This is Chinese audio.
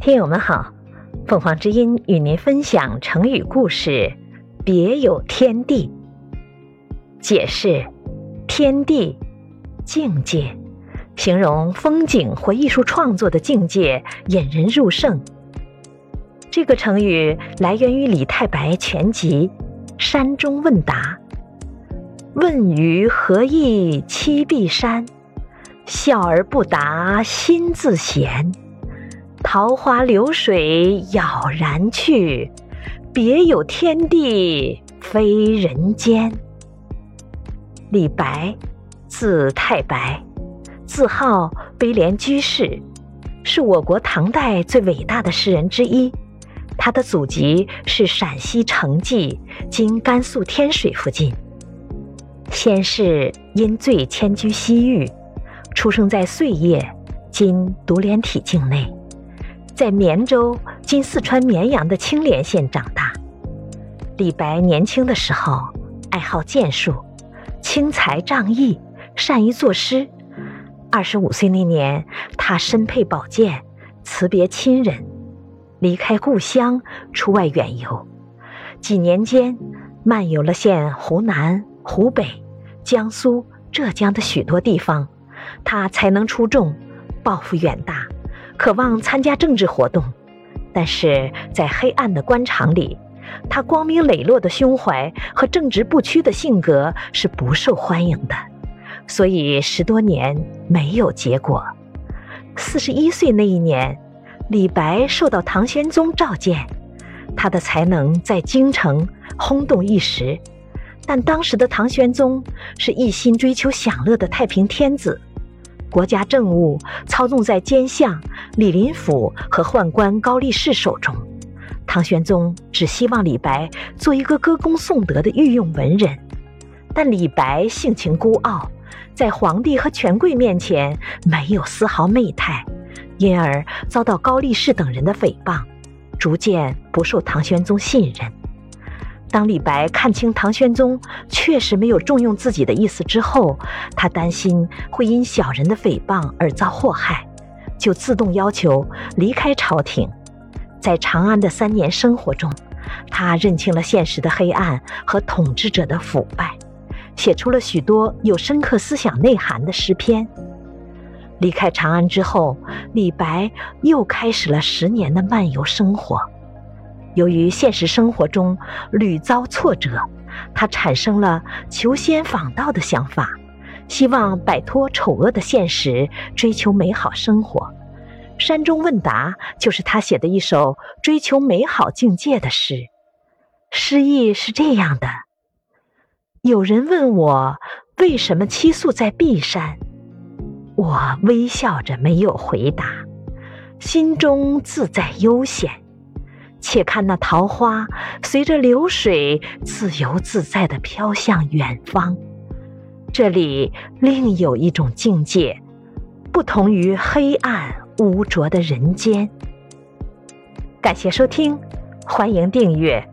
听友们好，凤凰之音与您分享成语故事“别有天地”。解释：天地，境界，形容风景或艺术创作的境界，引人入胜。这个成语来源于李太白全集《山中问答》。问余何意栖碧山？笑而不答心自闲。桃花流水杳然去，别有天地非人间。李白，字太白，字号悲廉居士，是我国唐代最伟大的诗人之一。他的祖籍是陕西成纪（今甘肃天水附近）。先是因罪迁居西域，出生在碎叶（今独联体境内）。在绵州（今四川绵阳的青莲县）长大。李白年轻的时候爱好剑术，轻才仗义，善于作诗。二十五岁那年，他身佩宝剑，辞别亲人，离开故乡，出外远游。几年间，漫游了现湖南、湖北、江苏、浙江的许多地方。他才能出众，抱负远大。渴望参加政治活动，但是在黑暗的官场里，他光明磊落的胸怀和正直不屈的性格是不受欢迎的，所以十多年没有结果。四十一岁那一年，李白受到唐玄宗召见，他的才能在京城轰动一时，但当时的唐玄宗是一心追求享乐的太平天子。国家政务操纵在奸相李林甫和宦官高力士手中，唐玄宗只希望李白做一个歌功颂德的御用文人，但李白性情孤傲，在皇帝和权贵面前没有丝毫媚态，因而遭到高力士等人的诽谤，逐渐不受唐玄宗信任。当李白看清唐玄宗确实没有重用自己的意思之后，他担心会因小人的诽谤而遭祸害，就自动要求离开朝廷。在长安的三年生活中，他认清了现实的黑暗和统治者的腐败，写出了许多有深刻思想内涵的诗篇。离开长安之后，李白又开始了十年的漫游生活。由于现实生活中屡遭挫折，他产生了求仙访道的想法，希望摆脱丑恶的现实，追求美好生活。《山中问答》就是他写的一首追求美好境界的诗。诗意是这样的：有人问我为什么栖宿在碧山，我微笑着没有回答，心中自在悠闲。且看那桃花随着流水自由自在的飘向远方，这里另有一种境界，不同于黑暗污浊的人间。感谢收听，欢迎订阅。